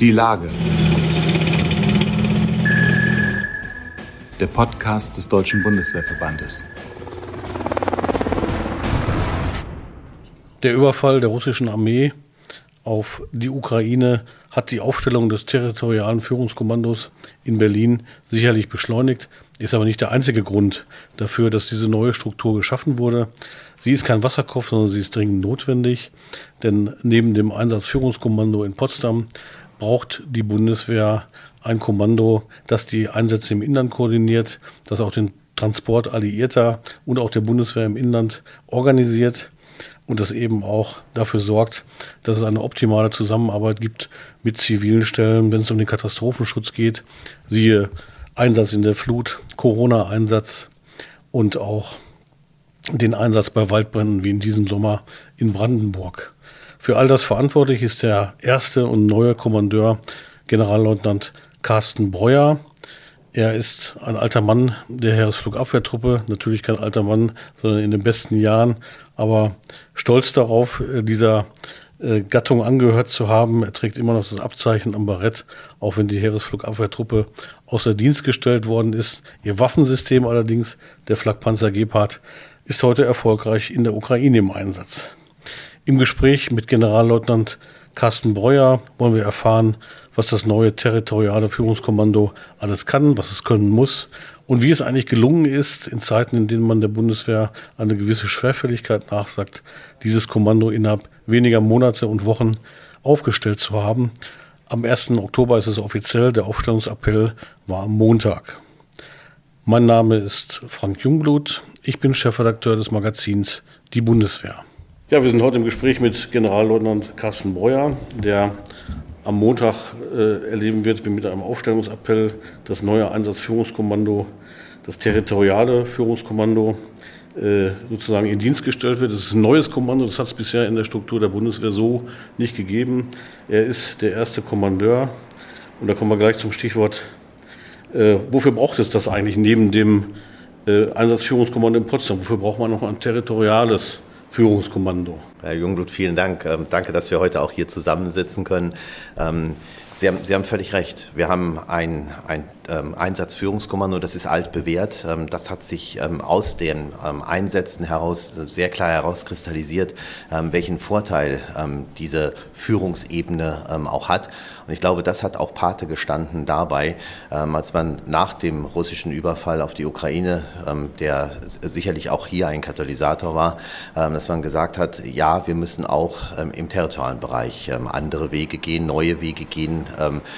Die Lage. Der Podcast des Deutschen Bundeswehrverbandes. Der Überfall der russischen Armee auf die Ukraine hat die Aufstellung des territorialen Führungskommandos in Berlin sicherlich beschleunigt, ist aber nicht der einzige Grund dafür, dass diese neue Struktur geschaffen wurde. Sie ist kein Wasserkopf, sondern sie ist dringend notwendig, denn neben dem Einsatzführungskommando in Potsdam braucht die Bundeswehr ein Kommando, das die Einsätze im Inland koordiniert, das auch den Transport Alliierter und auch der Bundeswehr im Inland organisiert und das eben auch dafür sorgt, dass es eine optimale Zusammenarbeit gibt mit zivilen Stellen, wenn es um den Katastrophenschutz geht. Siehe Einsatz in der Flut, Corona-Einsatz und auch den Einsatz bei Waldbränden wie in diesem Sommer in Brandenburg. Für all das verantwortlich ist der erste und neue Kommandeur, Generalleutnant Carsten Breuer. Er ist ein alter Mann der Heeresflugabwehrtruppe, natürlich kein alter Mann, sondern in den besten Jahren, aber stolz darauf, äh, dieser äh, Gattung angehört zu haben. Er trägt immer noch das Abzeichen am Barett, auch wenn die Heeresflugabwehrtruppe außer Dienst gestellt worden ist. Ihr Waffensystem allerdings, der Flakpanzer Gepard, ist heute erfolgreich in der Ukraine im Einsatz. Im Gespräch mit Generalleutnant Carsten Breuer wollen wir erfahren, was das neue territoriale Führungskommando alles kann, was es können muss und wie es eigentlich gelungen ist, in Zeiten, in denen man der Bundeswehr eine gewisse Schwerfälligkeit nachsagt, dieses Kommando innerhalb weniger Monate und Wochen aufgestellt zu haben. Am 1. Oktober ist es offiziell, der Aufstellungsappell war am Montag. Mein Name ist Frank Jungblut, ich bin Chefredakteur des Magazins Die Bundeswehr. Ja, wir sind heute im Gespräch mit Generalleutnant Carsten Breuer, der am Montag äh, erleben wird, wie mit einem Aufstellungsappell das neue Einsatzführungskommando, das territoriale Führungskommando äh, sozusagen in Dienst gestellt wird. Das ist ein neues Kommando, das hat es bisher in der Struktur der Bundeswehr so nicht gegeben. Er ist der erste Kommandeur und da kommen wir gleich zum Stichwort, äh, wofür braucht es das eigentlich neben dem äh, Einsatzführungskommando in Potsdam? Wofür braucht man noch ein territoriales Führungskommando? Herr Jungblut, vielen Dank. Ähm, danke, dass wir heute auch hier zusammensitzen können. Ähm, Sie haben, Sie haben völlig recht. Wir haben ein, ein ähm, Einsatzführungskommando, das ist altbewährt. Ähm, das hat sich ähm, aus den ähm, Einsätzen heraus sehr klar herauskristallisiert, ähm, welchen Vorteil ähm, diese Führungsebene auch hat. Und ich glaube, das hat auch Pate gestanden dabei, als man nach dem russischen Überfall auf die Ukraine, der sicherlich auch hier ein Katalysator war, dass man gesagt hat, ja, wir müssen auch im territorialen Bereich andere Wege gehen, neue Wege gehen,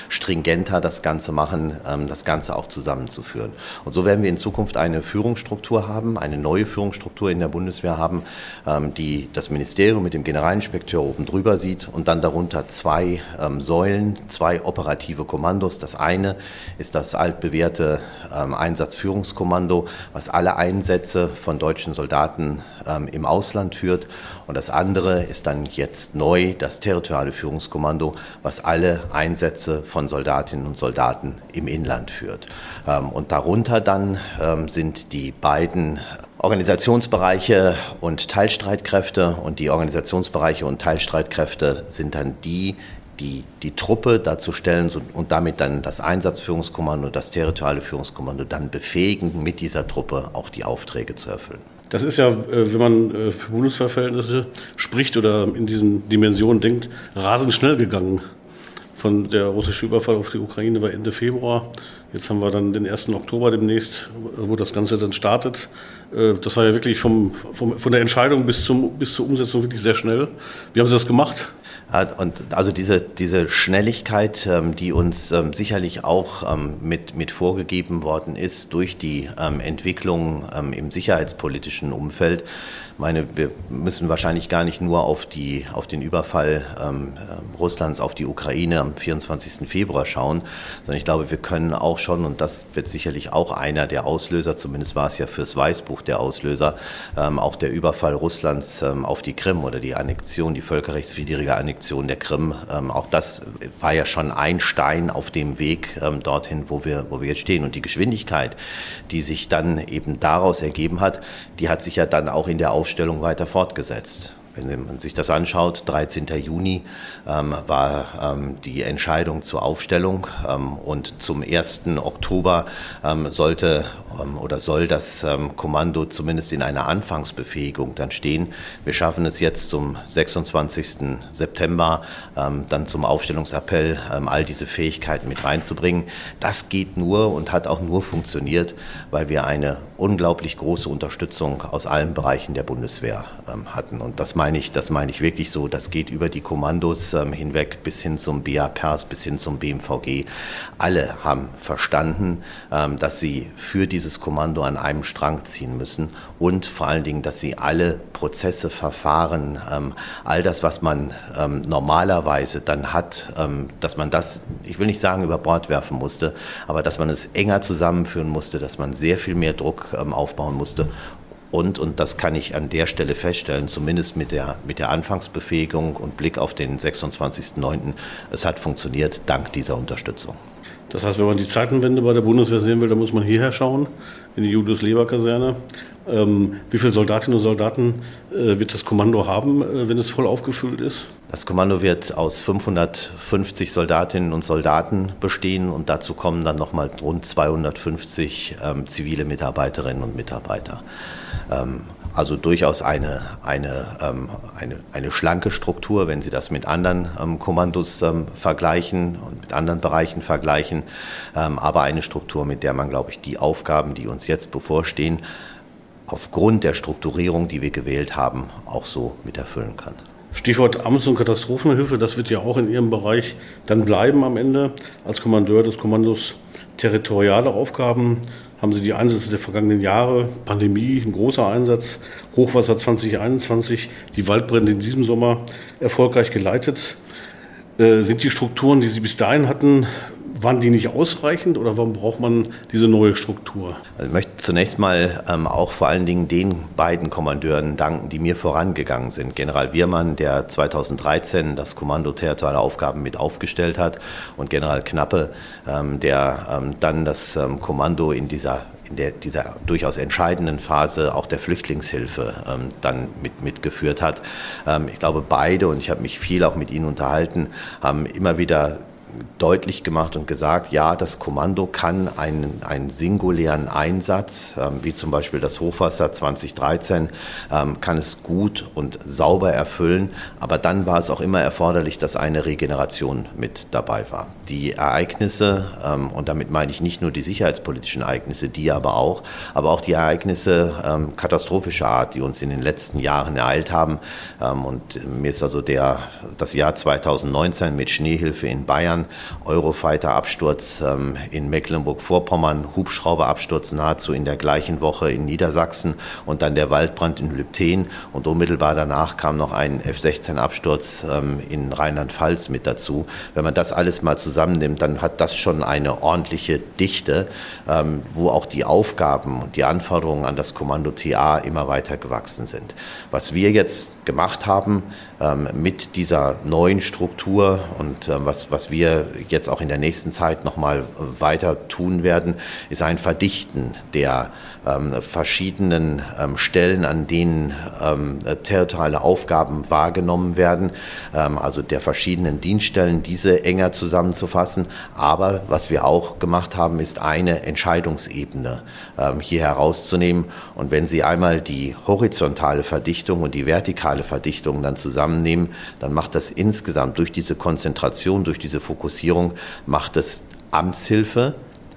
stringenter das Ganze machen, das Ganze auch zusammenzuführen. Und so werden wir in Zukunft eine Führungsstruktur haben, eine neue Führungsstruktur in der Bundeswehr haben, ähm, die das Ministerium mit dem Generalinspekteur oben drüber sieht und dann darunter zwei ähm, Säulen, zwei operative Kommandos. Das eine ist das altbewährte ähm, Einsatzführungskommando, was alle Einsätze von deutschen Soldaten im Ausland führt. Und das andere ist dann jetzt neu das territoriale Führungskommando, was alle Einsätze von Soldatinnen und Soldaten im Inland führt. Ähm, und darunter dann ähm, sind die beiden Organisationsbereiche und Teilstreitkräfte. Und die Organisationsbereiche und Teilstreitkräfte sind dann die, die die Truppe dazu stellen und damit dann das Einsatzführungskommando, das territoriale Führungskommando dann befähigen, mit dieser Truppe auch die Aufträge zu erfüllen. Das ist ja, äh, wenn man äh, für Bundeswehrverhältnisse spricht oder in diesen Dimensionen denkt, rasend schnell gegangen. Von der russische Überfall auf die Ukraine war Ende Februar. Jetzt haben wir dann den 1. Oktober demnächst, wo das Ganze dann startet. Äh, das war ja wirklich vom, vom, von der Entscheidung bis, zum, bis zur Umsetzung wirklich sehr schnell. Wie haben Sie das gemacht? Und also diese, diese Schnelligkeit, ähm, die uns ähm, sicherlich auch ähm, mit, mit vorgegeben worden ist durch die Entwicklung im sicherheitspolitischen Umfeld, meine, wir müssen wahrscheinlich gar nicht nur auf, die, auf den Überfall Russlands auf die Ukraine am 24. Februar schauen, sondern ich glaube, wir können auch schon, und das wird sicherlich auch einer der Auslöser, zumindest war es ja fürs Weißbuch der Auslöser, auch der Überfall Russlands auf die Krim oder die Annexion, die völkerrechtswidrige Annexion der Krim. Ähm, auch das war ja schon ein Stein auf dem Weg ähm, dorthin, wo wir, wo wir jetzt stehen. Und die Geschwindigkeit, die sich dann eben daraus ergeben hat, die hat sich ja dann auch in der Aufstellung weiter fortgesetzt. Wenn man sich das anschaut, 13. Juni ähm, war ähm, die Entscheidung zur Aufstellung ähm, und zum 1. Oktober ähm, sollte ähm, oder soll das ähm, Kommando zumindest in einer Anfangsbefähigung dann stehen. Wir schaffen es jetzt zum 26. September dann zum Aufstellungsappell all diese Fähigkeiten mit reinzubringen. Das geht nur und hat auch nur funktioniert, weil wir eine unglaublich große Unterstützung aus allen Bereichen der Bundeswehr hatten. Und das meine ich, das meine ich wirklich so. Das geht über die Kommandos hinweg bis hin zum BA-Pers, bis hin zum BMVG. Alle haben verstanden, dass sie für diese dieses Kommando an einem Strang ziehen müssen und vor allen Dingen, dass sie alle Prozesse, Verfahren, ähm, all das, was man ähm, normalerweise dann hat, ähm, dass man das, ich will nicht sagen, über Bord werfen musste, aber dass man es enger zusammenführen musste, dass man sehr viel mehr Druck ähm, aufbauen musste und, und das kann ich an der Stelle feststellen, zumindest mit der, mit der Anfangsbefähigung und Blick auf den 26.09., es hat funktioniert dank dieser Unterstützung. Das heißt, wenn man die Zeitenwende bei der Bundeswehr sehen will, dann muss man hierher schauen, in die Julius-Leber-Kaserne. Ähm, wie viele Soldatinnen und Soldaten äh, wird das Kommando haben, äh, wenn es voll aufgefüllt ist? Das Kommando wird aus 550 Soldatinnen und Soldaten bestehen und dazu kommen dann nochmal rund 250 ähm, zivile Mitarbeiterinnen und Mitarbeiter. Ähm, also durchaus eine, eine, ähm, eine, eine schlanke Struktur, wenn Sie das mit anderen ähm, Kommandos ähm, vergleichen und mit anderen Bereichen vergleichen, ähm, aber eine Struktur, mit der man, glaube ich, die Aufgaben, die uns jetzt bevorstehen, aufgrund der Strukturierung, die wir gewählt haben, auch so mit erfüllen kann. Stichwort Amts- und Katastrophenhilfe, das wird ja auch in Ihrem Bereich dann bleiben am Ende. Als Kommandeur des Kommandos territoriale Aufgaben haben Sie die Einsätze der vergangenen Jahre, Pandemie, ein großer Einsatz, Hochwasser 2021, die Waldbrände in diesem Sommer erfolgreich geleitet. Äh, sind die Strukturen, die Sie bis dahin hatten, waren die nicht ausreichend oder warum braucht man diese neue Struktur? Also ich möchte zunächst mal ähm, auch vor allen Dingen den beiden Kommandeuren danken, die mir vorangegangen sind. General Wirmann, der 2013 das Kommando territoriale Aufgaben mit aufgestellt hat und General Knappe, ähm, der ähm, dann das ähm, Kommando in dieser in der, dieser durchaus entscheidenden Phase auch der Flüchtlingshilfe ähm, dann mit, mitgeführt hat. Ähm, ich glaube, beide, und ich habe mich viel auch mit ihnen unterhalten, haben immer wieder deutlich gemacht und gesagt, ja, das Kommando kann einen, einen singulären Einsatz, ähm, wie zum Beispiel das Hochwasser 2013, ähm, kann es gut und sauber erfüllen. Aber dann war es auch immer erforderlich, dass eine Regeneration mit dabei war. Die Ereignisse, ähm, und damit meine ich nicht nur die sicherheitspolitischen Ereignisse, die aber auch, aber auch die Ereignisse ähm, katastrophischer Art, die uns in den letzten Jahren ereilt haben. Ähm, und mir ist also der, das Jahr 2019 mit Schneehilfe in Bayern Eurofighter-Absturz ähm, in Mecklenburg-Vorpommern, Hubschrauber-Absturz nahezu in der gleichen Woche in Niedersachsen und dann der Waldbrand in Lübten und unmittelbar danach kam noch ein F-16-Absturz ähm, in Rheinland-Pfalz mit dazu. Wenn man das alles mal zusammennimmt, dann hat das schon eine ordentliche Dichte, ähm, wo auch die Aufgaben und die Anforderungen an das Kommando TA immer weiter gewachsen sind. Was wir jetzt gemacht haben mit dieser neuen Struktur und ähm, was, was wir jetzt auch in der nächsten Zeit nochmal weiter tun werden, ist ein Verdichten der ähm, verschiedenen ähm, Stellen, an denen ähm, territoriale Aufgaben wahrgenommen werden, ähm, also der verschiedenen Dienststellen, diese enger zusammenzufassen. Aber was wir auch gemacht haben, ist eine Entscheidungsebene ähm, hier herauszunehmen. Und wenn Sie einmal die horizontale Verdichtung und die vertikale Verdichtung dann zusammennehmen, dann macht das insgesamt durch diese Konzentration, durch diese Fokussierung, macht es Amtshilfe,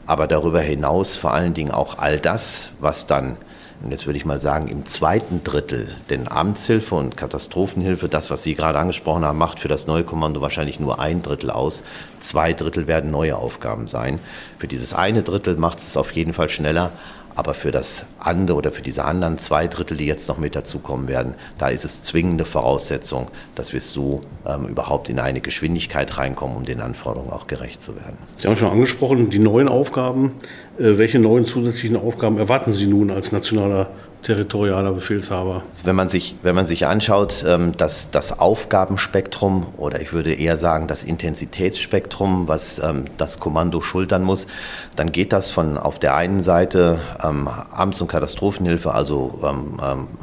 aber darüber hinaus vor allen Dingen auch all das, was dann, und jetzt würde ich mal sagen, im zweiten Drittel, denn Amtshilfe und Katastrophenhilfe, das, was Sie gerade angesprochen haben, macht für das neue Kommando wahrscheinlich nur ein Drittel aus. Zwei Drittel werden neue Aufgaben sein. Für dieses eine Drittel macht es auf jeden Fall schneller, aber für das andere oder für diese anderen zwei Drittel, die jetzt noch mit dazukommen werden, da ist es zwingende Voraussetzung, dass wir so ähm, überhaupt in eine Geschwindigkeit reinkommen, um den Anforderungen auch gerecht zu werden. Sie haben schon angesprochen, die neuen Aufgaben. Äh, welche neuen zusätzlichen Aufgaben erwarten Sie nun als nationaler territorialer Befehlshaber? Also wenn, man sich, wenn man sich anschaut, ähm, dass das Aufgabenspektrum oder ich würde eher sagen das Intensitätsspektrum, was ähm, das Kommando schultern muss, dann geht das von auf der einen Seite ähm, Amts- und Katastrophenhilfe, also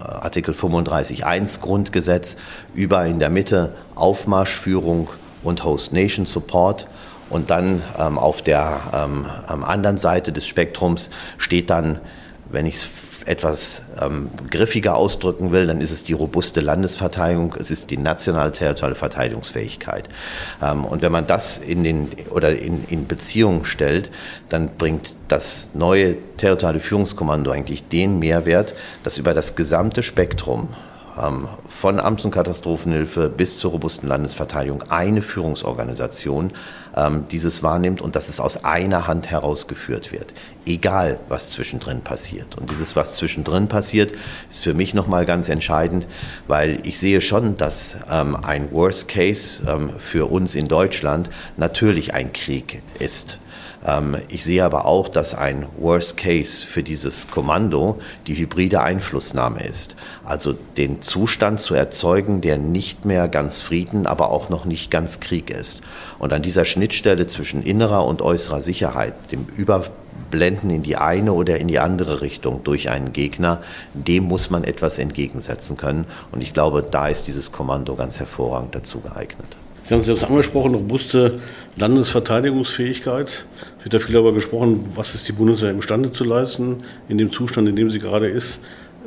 Artikel 35.1 Grundgesetz, über in der Mitte Aufmarschführung und Host Nation Support. Und dann auf der anderen Seite des Spektrums steht dann, wenn ich es etwas ähm, griffiger ausdrücken will, dann ist es die robuste Landesverteidigung, es ist die nationale territoriale Verteidigungsfähigkeit. Ähm, und wenn man das in, den, oder in, in Beziehung stellt, dann bringt das neue territoriale Führungskommando eigentlich den Mehrwert, dass über das gesamte Spektrum von Amts- und Katastrophenhilfe bis zur robusten Landesverteidigung eine Führungsorganisation ähm, dieses wahrnimmt und dass es aus einer Hand herausgeführt wird, egal was zwischendrin passiert. Und dieses, was zwischendrin passiert, ist für mich nochmal ganz entscheidend, weil ich sehe schon, dass ähm, ein Worst Case für uns in Deutschland natürlich ein Krieg ist. Ähm, ich sehe aber auch, dass ein Worst Case für dieses Kommando die hybride Einflussnahme ist. Also den Zustand zu erzeugen, der nicht mehr ganz Frieden, aber auch noch nicht ganz Krieg ist. Und an dieser Schnittstelle zwischen innerer und äußerer Sicherheit, dem Überblenden in die eine oder in die andere Richtung durch einen Gegner, dem muss man etwas entgegensetzen können. Und ich glaube, da ist dieses Kommando ganz hervorragend dazu geeignet. Sie haben es jetzt angesprochen, robuste Landesverteidigungsfähigkeit. Wird da viel darüber gesprochen, was ist die Bundeswehr imstande zu leisten in dem Zustand, in dem sie gerade ist.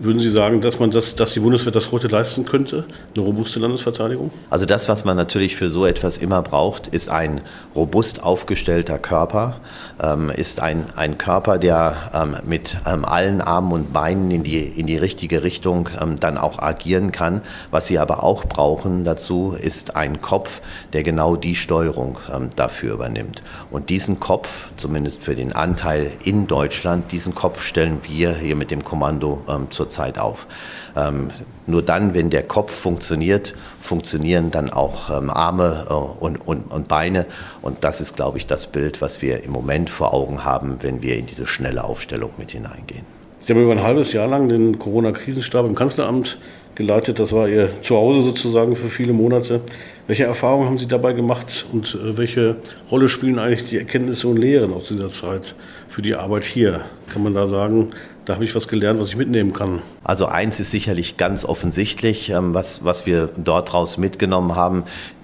Würden Sie sagen, dass man das, dass die Bundeswehr das heute leisten könnte, eine robuste Landesverteidigung? Also das, was man natürlich für so etwas immer braucht, ist ein robust aufgestellter Körper, ähm, ist ein, ein Körper, der ähm, mit ähm, allen Armen und Beinen in die, in die richtige Richtung ähm, dann auch agieren kann. Was sie aber auch brauchen dazu, ist ein Kopf, der genau die Steuerung ähm, dafür übernimmt. Und diesen Kopf, zumindest für den Anteil in Deutschland, diesen Kopf stellen wir hier mit dem Kommando ähm, zur zurzeit auf. Ähm, nur dann, wenn der Kopf funktioniert, funktionieren dann auch ähm, Arme äh, und, und, und Beine. Und das ist, glaube ich, das Bild, was wir im Moment vor Augen haben, wenn wir in diese schnelle Aufstellung mit hineingehen. Sie haben über ein halbes Jahr lang den Corona-Krisenstab im Kanzleramt geleitet. Das war Ihr Zuhause sozusagen für viele Monate. Welche Erfahrungen haben Sie dabei gemacht und äh, welche Rolle spielen eigentlich die Erkenntnisse und Lehren aus dieser Zeit für die Arbeit hier? Kann man da sagen, da habe ich was gelernt, was ich mitnehmen kann. Also eins ist sicherlich ganz offensichtlich, ähm, was, was wir dort raus mitgenommen haben.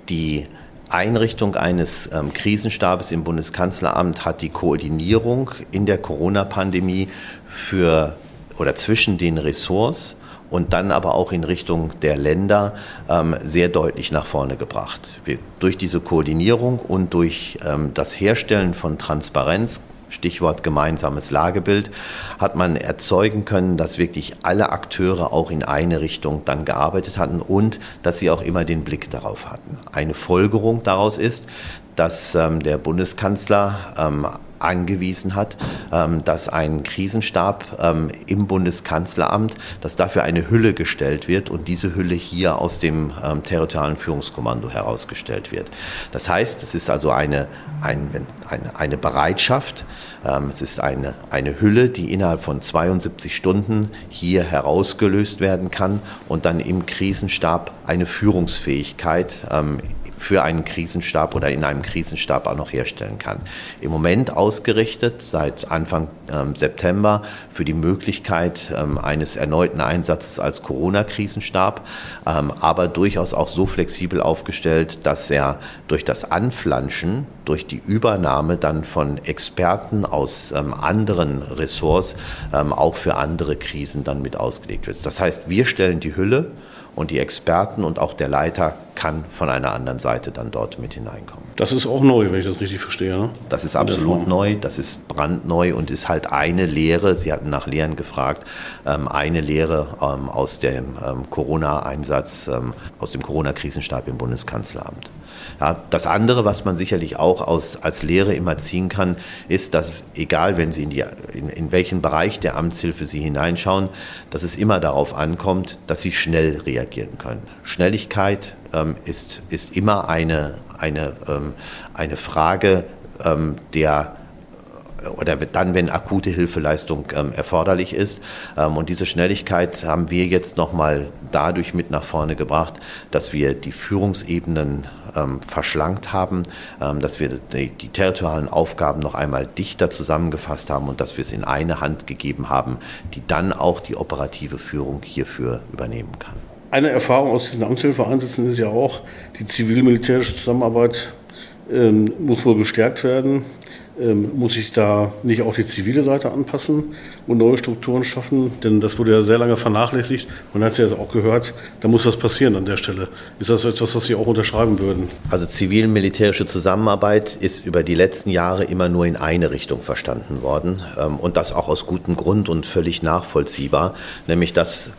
Die Einrichtung eines ähm, Krisenstabes im Bundeskanzleramt hat die Koordinierung in der Corona-Pandemie für oder zwischen den Ressorts und dann aber auch in Richtung der Länder ähm, sehr deutlich nach vorne gebracht. Wir, durch diese Koordinierung und durch ähm, das Herstellen von Transparenz Stichwort gemeinsames Lagebild, hat man erzeugen können, dass wirklich alle Akteure auch in eine Richtung dann gearbeitet hatten und dass sie auch immer den Blick darauf hatten. Eine Folgerung daraus ist, dass ähm, der Bundeskanzler ähm, angewiesen hat, ähm, dass ein Krisenstab ähm, im Bundeskanzleramt, dass dafür eine Hülle gestellt wird und diese Hülle hier aus dem ähm, territorialen Führungskommando herausgestellt wird. Das heißt, es ist also eine, eine, eine Bereitschaft, es ist eine, eine Hülle, die innerhalb von 72 Stunden hier herausgelöst werden kann und dann im Krisenstab eine Führungsfähigkeit für einen Krisenstab oder in einem Krisenstab auch noch herstellen kann. Im Moment ausgerichtet seit Anfang ähm, September für die Möglichkeit ähm, eines erneuten Einsatzes als Corona-Krisenstab, ähm, aber durchaus auch so flexibel aufgestellt, dass er durch das Anflanschen, durch die Übernahme dann von Experten aus ähm, anderen Ressorts ähm, auch für andere Krisen dann mit ausgelegt wird. Das heißt, wir stellen die Hülle, und die Experten und auch der Leiter kann von einer anderen Seite dann dort mit hineinkommen. Das ist auch neu, wenn ich das richtig verstehe. Ne? Das ist absolut neu, das ist brandneu und ist halt eine Lehre, Sie hatten nach Lehren gefragt, ähm, eine Lehre ähm, aus dem ähm, Corona-Einsatz, aus dem Corona-Krisenstab im Bundeskanzleramt. Ja, das andere, was man sicherlich auch aus, als Lehre immer ziehen kann, ist, dass egal, wenn Sie in, die, in, in welchen Bereich der Amtshilfe Sie hineinschauen, dass es immer darauf ankommt, dass Sie schnell reagieren können. Schnelligkeit ähm, ist, ist immer eine, eine, ähm, eine Frage ähm, der oder dann, wenn akute Hilfeleistung ähm, erforderlich ist. Ähm, und diese Schnelligkeit haben wir jetzt nochmal dadurch mit nach vorne gebracht, dass wir die Führungsebenen ähm, verschlankt haben, ähm, dass wir die, die, territorialen Aufgaben noch einmal dichter zusammengefasst haben und dass wir es in eine Hand gegeben haben, die dann auch die operative Führung hierfür übernehmen kann. Eine Erfahrung aus diesen Amtshilfeeinsätzen ist ja auch, die zivil-militärische Zusammenarbeit ähm, muss wohl gestärkt werden ähm, muss ich da nicht auch die zivile Seite anpassen und neue Strukturen schaffen? Denn das wurde ja sehr lange vernachlässigt. Man hat es ja jetzt auch gehört, da muss was passieren an der Stelle. Ist das etwas, was Sie auch unterschreiben würden? Also zivil-militärische Zusammenarbeit ist über die letzten Jahre immer nur in eine Richtung verstanden worden. Ähm, und das auch aus gutem Grund und völlig nachvollziehbar. Nämlich, dass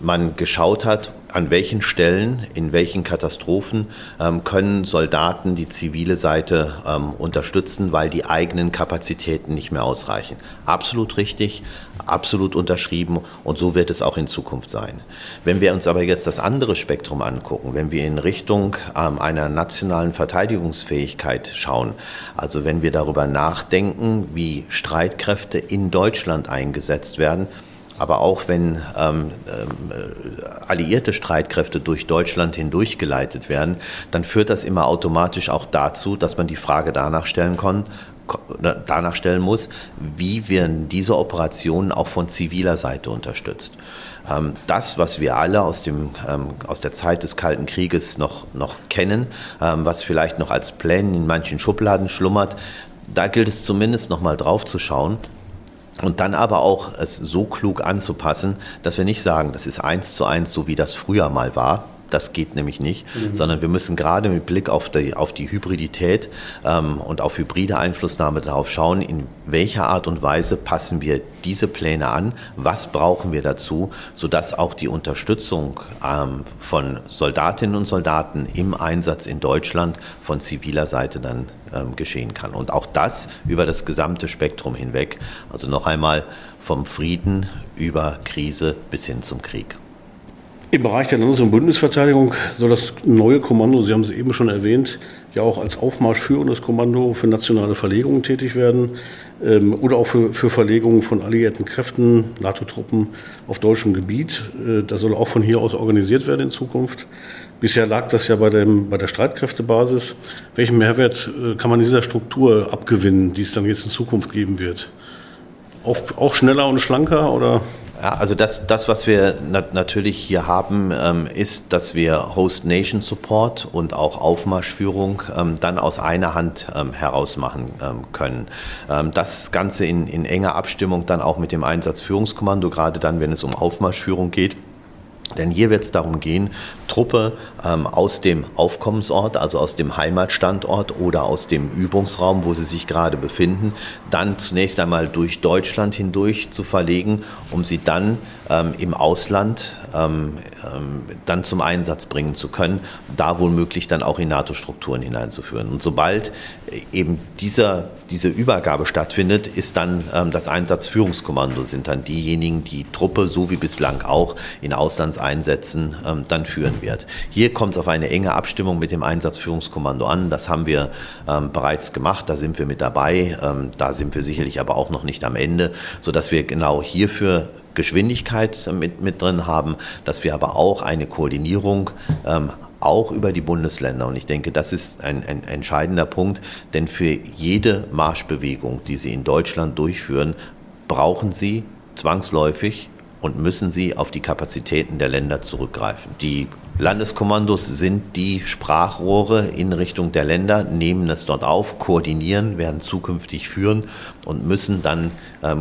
man geschaut hat, an welchen Stellen, in welchen Katastrophen ähm, können Soldaten die zivile Seite ähm, unterstützen, weil die eigenen Kapazitäten nicht mehr ausreichen. Absolut richtig, absolut unterschrieben und so wird es auch in Zukunft sein. Wenn wir uns aber jetzt das andere Spektrum angucken, wenn wir in Richtung ähm, einer nationalen Verteidigungsfähigkeit schauen, also wenn wir darüber nachdenken, wie Streitkräfte in Deutschland eingesetzt werden, aber auch wenn ähm, äh, alliierte Streitkräfte durch Deutschland hindurchgeleitet werden, dann führt das immer automatisch auch dazu, dass man die Frage danach stellen kann, danach stellen muss, wie werden diese Operationen auch von ziviler Seite unterstützt. Ähm, das, was wir alle aus, dem, ähm, aus der Zeit des Kalten Krieges noch, noch kennen, ähm, was vielleicht noch als Plänen in manchen Schubladen schlummert, da gilt es zumindest noch mal drauf zu schauen und dann aber auch es so klug anzupassen, dass wir nicht sagen, das ist eins zu eins, so wie das früher mal war. Das geht nämlich nicht, mhm. sondern wir müssen gerade mit Blick auf die, auf die Hybridität ähm, und auf hybride Einflussnahme darauf schauen, in welcher Art und Weise passen wir diese Pläne an, was brauchen wir dazu, sodass auch die Unterstützung ähm, von Soldatinnen und Soldaten im Einsatz in Deutschland von ziviler Seite dann geschehen kann. Und auch das über das gesamte Spektrum hinweg. Also noch einmal vom Frieden über Krise bis hin zum Krieg. Im Bereich der Landes- und Bundesverteidigung soll das neue Kommando, Sie haben es eben schon erwähnt, ja auch als aufmarschführendes Kommando für nationale Verlegungen tätig werden ähm, oder auch für, für Verlegungen von alliierten Kräften, NATO-Truppen auf deutschem Gebiet. Äh, das soll auch von hier aus organisiert werden in Zukunft. Bisher lag das ja bei, dem, bei der Streitkräftebasis. Welchen Mehrwert äh, kann man dieser Struktur abgewinnen, die es dann jetzt in Zukunft geben wird? Auch, auch schneller und schlanker oder? Ja, also das, das, was wir nat natürlich hier haben, ähm, ist, dass wir Host Nation Support und auch Aufmarschführung ähm, dann aus einer Hand ähm, heraus machen ähm, können. Ähm, das Ganze in, in enger Abstimmung dann auch mit dem Einsatzführungskommando, gerade dann, wenn es um Aufmarschführung geht. Denn hier wird es darum gehen, Truppe ähm, aus dem Aufkommensort, also aus dem Heimatstandort oder aus dem Übungsraum, wo sie sich gerade befinden, dann zunächst einmal durch Deutschland hindurch zu verlegen, um sie dann ähm, im Ausland ähm, ähm dann zum Einsatz bringen zu können, da womöglich dann auch in NATO-Strukturen hineinzuführen. Und sobald eben dieser, diese Übergabe stattfindet, ist dann ähm, das Einsatzführungskommando, sind dann diejenigen, die Truppe, so wie bislang auch, in Auslandseinsätzen ähm, dann führen wird. Hier kommt es auf eine enge Abstimmung mit dem Einsatzführungskommando an. Das haben wir ähm, bereits gemacht, da sind wir mit dabei. Ähm, da sind wir sicherlich aber auch noch nicht am Ende, sodass wir genau hierfür Geschwindigkeit mit, mit drin haben, dass wir aber auch eine Koordinierung ähm, auch über die Bundesländer. Und ich denke, das ist ein, ein, entscheidender Punkt, denn für jede Marschbewegung, die Sie in Deutschland durchführen, brauchen Sie zwangsläufig und müssen Sie auf die Kapazitäten der Länder zurückgreifen. Die Landeskommandos sind die Sprachrohre in Richtung der Länder, nehmen es dort auf, koordinieren, werden zukünftig führen und müssen dann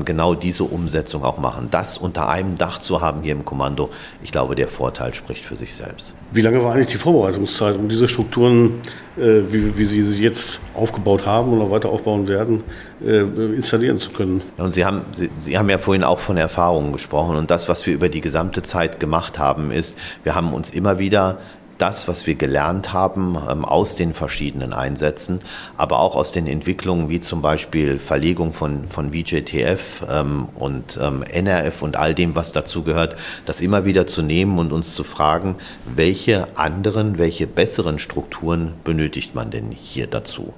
genau diese Umsetzung auch machen. Das unter einem Dach zu haben hier im Kommando, ich glaube, der Vorteil spricht für sich selbst. Wie lange war eigentlich die Vorbereitungszeit, um diese Strukturen, äh, wie, wie, Sie sie jetzt aufgebaut haben oder weiter aufbauen werden, äh, installieren zu können? Und sie, haben, sie, sie haben ja vorhin auch von Erfahrungen gesprochen und das, was wir über die gesamte Zeit gemacht haben, ist, wir haben uns immer wieder das, was wir gelernt haben ähm, aus den verschiedenen Einsätzen, aber auch aus den Entwicklungen wie zum Beispiel Verlegung von, von VJTF ähm, und ähm, NRF und all dem, was dazu gehört, das immer wieder zu nehmen und uns zu fragen, welche anderen, welche besseren Strukturen benötigt man denn hier dazu?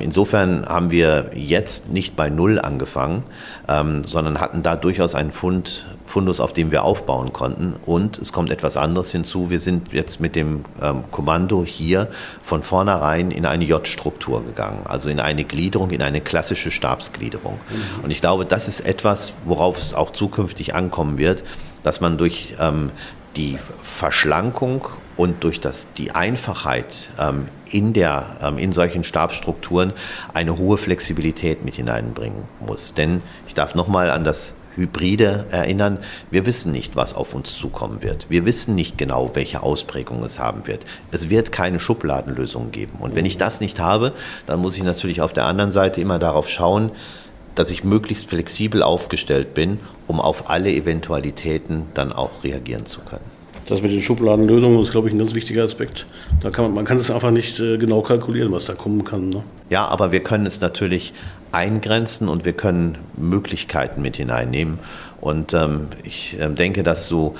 Insofern haben wir jetzt nicht bei Null angefangen, ähm, sondern hatten da durchaus einen Fund Fundus, auf dem wir aufbauen konnten. Und es kommt etwas anderes hinzu. Wir sind jetzt mit dem ähm, Kommando hier von vornherein in eine J-Struktur gegangen, also in eine Gliederung, in eine klassische Stabsgliederung. Mhm. Und ich glaube, das ist etwas, worauf es auch zukünftig ankommen wird, dass man durch ähm, die Verschlankung und durch das, die Einfachheit ähm, in, der, ähm, in solchen Stabsstrukturen eine hohe Flexibilität mit hineinbringen muss. Denn ich darf nochmal an das Hybride erinnern. Wir wissen nicht, was auf uns zukommen wird. Wir wissen nicht genau, welche Ausprägung es haben wird. Es wird keine Schubladenlösung geben. Und wenn ich das nicht habe, dann muss ich natürlich auf der anderen Seite immer darauf schauen, dass ich möglichst flexibel aufgestellt bin, um auf alle Eventualitäten dann auch reagieren zu können. Das mit den Schubladenlösungen ist, glaube ich, ein ganz wichtiger Aspekt. Da kann man, man kann es einfach nicht äh, genau kalkulieren, was da kommen kann. Ne? Ja, aber wir können es natürlich eingrenzen und wir können Möglichkeiten mit hineinnehmen. Und ähm, ich äh, denke, dass so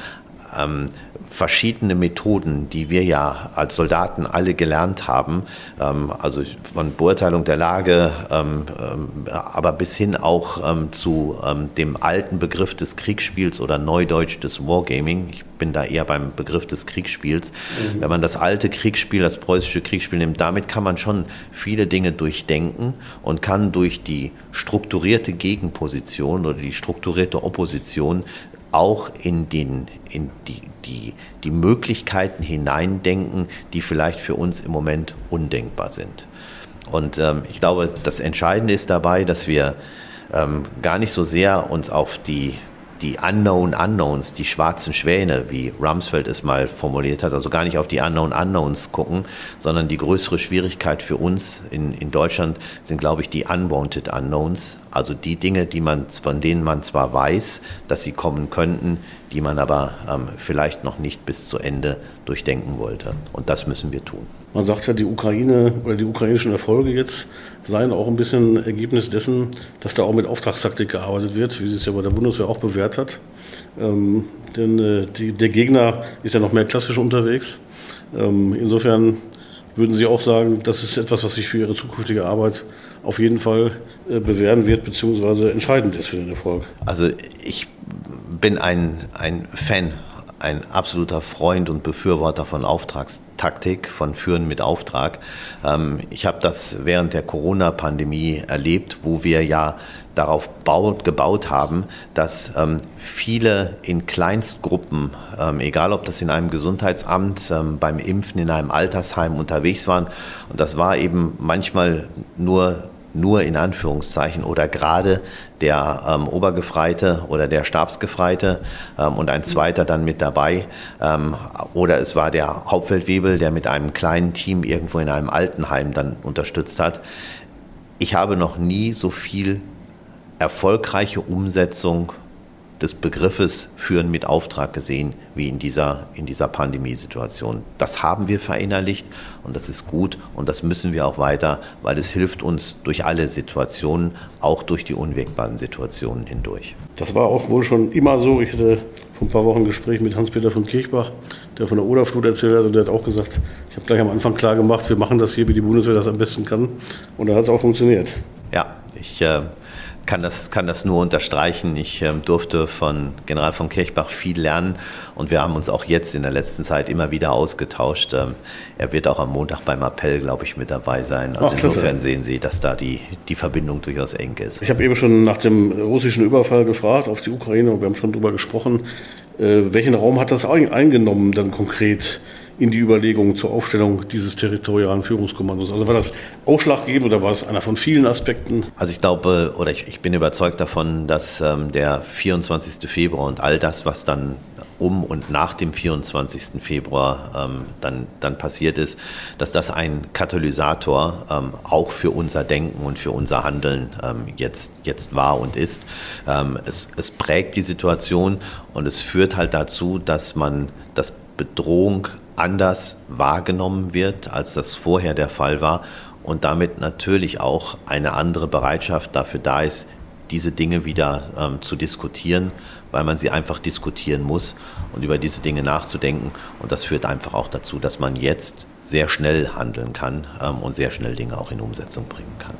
ähm, verschiedene Methoden, die wir ja als Soldaten alle gelernt haben, ähm, also von Beurteilung der Lage, ähm, ähm, aber bis hin auch zu dem alten Begriff des Kriegsspiels oder Neudeutsch des Wargaming. Ich bin da eher beim Begriff des Kriegsspiels. Mhm. Wenn man das alte Kriegsspiel, das preußische Kriegsspiel nimmt, damit kann man schon viele Dinge durchdenken und kann durch die strukturierte Gegenposition oder die strukturierte Opposition auch in, den, in die, die, die Möglichkeiten hineindenken, die vielleicht für uns im Moment undenkbar sind. Und ähm, ich glaube, das Entscheidende ist dabei, dass wir ähm, gar nicht so sehr uns auf die die Unknown Unknowns, die schwarzen Schwäne, wie Rumsfeld es mal formuliert hat, also gar nicht auf die Unknown Unknowns gucken, sondern die größere Schwierigkeit für uns in, in Deutschland sind, glaube ich, die Unwanted Unknowns, also die Dinge, die man, von denen man zwar weiß, dass sie kommen könnten, die man aber ähm, vielleicht noch nicht bis zu Ende durchdenken wollte. Und das müssen wir tun. Man sagt ja, die Ukraine oder die ukrainischen Erfolge jetzt seien auch ein bisschen Ergebnis dessen, dass da auch mit Auftragstaktik gearbeitet wird, wie sie es ja bei der Bundeswehr auch bewährt hat. Ähm, denn äh, die, der Gegner ist ja noch mehr klassisch unterwegs. Ähm, insofern würden Sie auch sagen, das ist etwas, was sich für Ihre zukünftige Arbeit auf jeden Fall äh, bewähren wird, beziehungsweise entscheidend ist für den Erfolg? Also ich bin ein, ein Fan ein absoluter Freund und Befürworter von Auftragstaktik, von Führen mit Auftrag. Ähm, ich habe das während der Corona-Pandemie erlebt, wo wir ja darauf baut, gebaut haben, dass ähm, viele in Kleinstgruppen, ähm, egal ob das in einem Gesundheitsamt, ähm, beim Impfen in einem Altersheim unterwegs waren. Und das war eben manchmal nur nur in Anführungszeichen oder gerade der ähm, Obergefreite oder der Stabsgefreite ähm, und ein zweiter dann mit dabei. Ähm, oder es war der Hauptfeldwebel, der mit einem kleinen Team irgendwo in einem Altenheim dann unterstützt hat. Ich habe noch nie so viel erfolgreiche Umsetzung des Begriffes Führen mit Auftrag gesehen wie in dieser, in dieser Pandemiesituation. Das haben wir verinnerlicht und das ist gut und das müssen wir auch weiter, weil es hilft uns durch alle Situationen, auch durch die unwägbaren Situationen hindurch. Das war auch wohl schon immer so. Ich hatte vor ein paar Wochen ein Gespräch mit Hans-Peter von Kirchbach, der von der Oderflut erzählt hat und der hat auch gesagt, ich habe gleich am Anfang klar gemacht, wir machen das hier, wie die Bundeswehr das am besten kann und da hat es auch funktioniert. Ja, ich äh, kann das, kann das nur unterstreichen. Ich ähm, durfte von General von Kirchbach viel lernen und wir haben uns auch jetzt in der letzten Zeit immer wieder ausgetauscht. Ähm, er wird auch am Montag beim Appell, glaube ich, mit dabei sein. Also Ach, insofern sehen Sie, dass da die, die Verbindung durchaus eng ist. Ich habe eben schon nach dem russischen Überfall gefragt auf die Ukraine und wir haben schon darüber gesprochen. Äh, welchen Raum hat das eingenommen dann konkret? In die Überlegungen zur Aufstellung dieses territorialen Führungskommandos? Also war das ausschlaggebend oder war das einer von vielen Aspekten? Also ich glaube oder ich, ich bin überzeugt davon, dass ähm, der 24. Februar und all das, was dann um und nach dem 24. Februar ähm, dann, dann passiert ist, dass das ein Katalysator ähm, auch für unser Denken und für unser Handeln ähm, jetzt, jetzt war und ist. Ähm, es, es prägt die Situation und es führt halt dazu, dass man das Bedrohung anders wahrgenommen wird, als das vorher der Fall war und damit natürlich auch eine andere Bereitschaft dafür da ist, diese Dinge wieder ähm, zu diskutieren, weil man sie einfach diskutieren muss und über diese Dinge nachzudenken. Und das führt einfach auch dazu, dass man jetzt sehr schnell handeln kann ähm, und sehr schnell Dinge auch in Umsetzung bringen kann.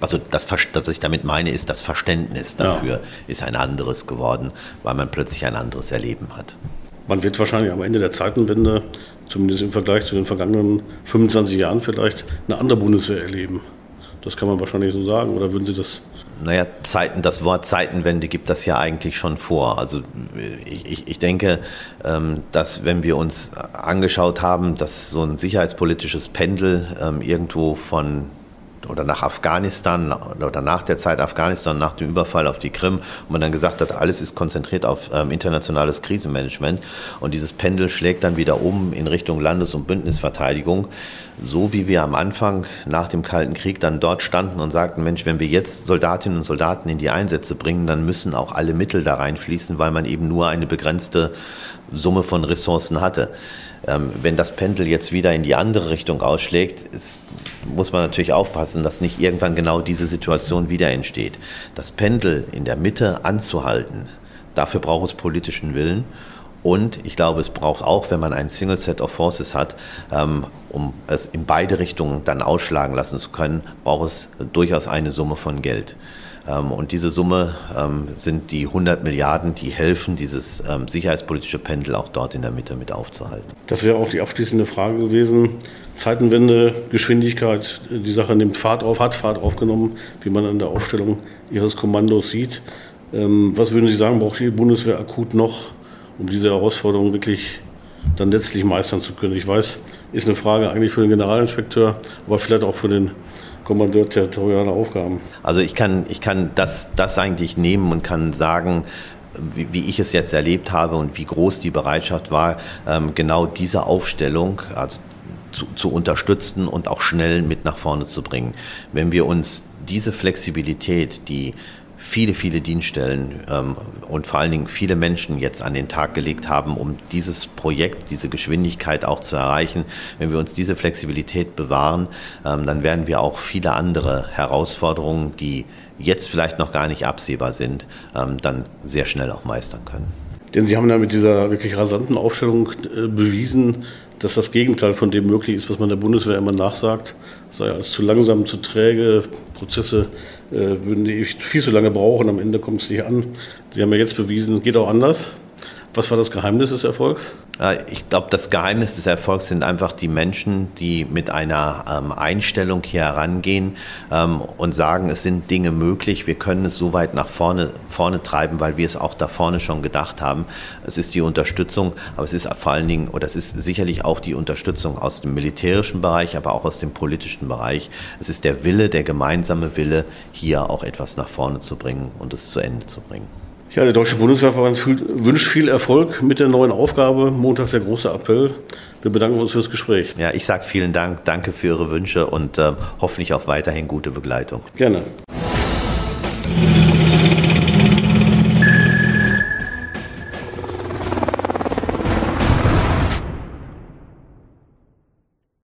Also das, was ich damit meine, ist, das Verständnis dafür ja. ist ein anderes geworden, weil man plötzlich ein anderes Erleben hat. Man wird wahrscheinlich am Ende der Zeitenwende, zumindest im Vergleich zu den vergangenen 25 Jahren, vielleicht eine andere Bundeswehr erleben. Das kann man wahrscheinlich so sagen. Oder würden Sie das naja, Zeiten, das Wort Zeitenwende gibt das ja eigentlich schon vor. Also ich, ich denke, ähm, dass wenn wir uns angeschaut haben, dass so ein sicherheitspolitisches Pendel ähm, irgendwo von oder nach Afghanistan oder nach der Zeit Afghanistan, nach dem Überfall auf die Krim, wo man dann gesagt hat, alles ist konzentriert auf ähm, internationales Krisenmanagement und dieses Pendel schlägt dann wieder um in Richtung Landes- und Bündnisverteidigung, so wie wir am Anfang nach dem Kalten Krieg dann dort standen und sagten, Mensch, wenn wir jetzt Soldatinnen und Soldaten in die Einsätze bringen, dann müssen auch alle Mittel da reinfließen, weil man eben nur eine begrenzte Summe von Ressourcen hatte. Ähm, wenn das Pendel jetzt wieder in die andere Richtung ausschlägt, ist, muss man natürlich aufpassen, dass nicht irgendwann genau diese Situation wieder entsteht. Das Pendel in der Mitte anzuhalten, dafür braucht es politischen Willen. Und ich glaube, es braucht auch, wenn man ein Single Set of Forces hat, ähm, um es in beide Richtungen dann ausschlagen lassen zu können, braucht es durchaus eine Summe von Geld. Ähm, und diese Summe ähm, sind die 100 Milliarden, die helfen, dieses ähm, sicherheitspolitische Pendel auch dort in der Mitte mit aufzuhalten. Das wäre auch die abschließende Frage gewesen. Zeitenwende, Geschwindigkeit, die Sache nimmt Fahrt auf, hat Fahrt aufgenommen, wie man an der Aufstellung Ihres Kommandos sieht. Was würden Sie sagen, braucht die Bundeswehr akut noch, um diese Herausforderung wirklich dann letztlich meistern zu können? Ich weiß, ist eine Frage eigentlich für den Generalinspekteur, aber vielleicht auch für den Kommandeur territoriale Aufgaben. Also ich kann, ich kann das, das eigentlich nehmen und kann sagen, wie, wie, ich es jetzt erlebt habe und wie groß die Bereitschaft war, ähm, genau diese Aufstellung also zu, zu unterstützen und auch schnell mit nach vorne zu bringen. Wenn wir uns diese Flexibilität, die viele, viele Dienststellen ähm, und vor allen Dingen viele Menschen jetzt an den Tag gelegt haben, um dieses Projekt, diese Geschwindigkeit auch zu erreichen. Wenn wir uns diese Flexibilität bewahren, ähm, dann werden wir auch viele andere Herausforderungen, die jetzt vielleicht noch gar nicht absehbar sind, ähm, dann sehr schnell auch meistern können. Denn Sie haben ja mit dieser wirklich rasanten Aufstellung äh, bewiesen, dass das Gegenteil von dem möglich ist, was man der Bundeswehr immer nachsagt. Sei es zu langsam, zu träge, Prozesse würden die viel zu lange brauchen, am Ende kommt es nicht an. Sie haben ja jetzt bewiesen, es geht auch anders. Was war das Geheimnis des Erfolgs? Ich glaube, das Geheimnis des Erfolgs sind einfach die Menschen, die mit einer ähm, Einstellung hier herangehen ähm, und sagen, es sind Dinge möglich, wir können es so weit nach vorne, vorne treiben, weil wir es auch da vorne schon gedacht haben. Es ist die Unterstützung, aber es ist vor allen Dingen, oder es ist sicherlich auch die Unterstützung aus dem militärischen Bereich, aber auch aus dem politischen Bereich. Es ist der Wille, der gemeinsame Wille, hier auch etwas nach vorne zu bringen und es zu Ende zu bringen. Ja, der Deutsche Bundeswehrverband wünscht viel Erfolg mit der neuen Aufgabe. Montag der große Appell. Wir bedanken uns fürs Gespräch. Ja, ich sage vielen Dank. Danke für Ihre Wünsche und äh, hoffentlich auch weiterhin gute Begleitung. Gerne.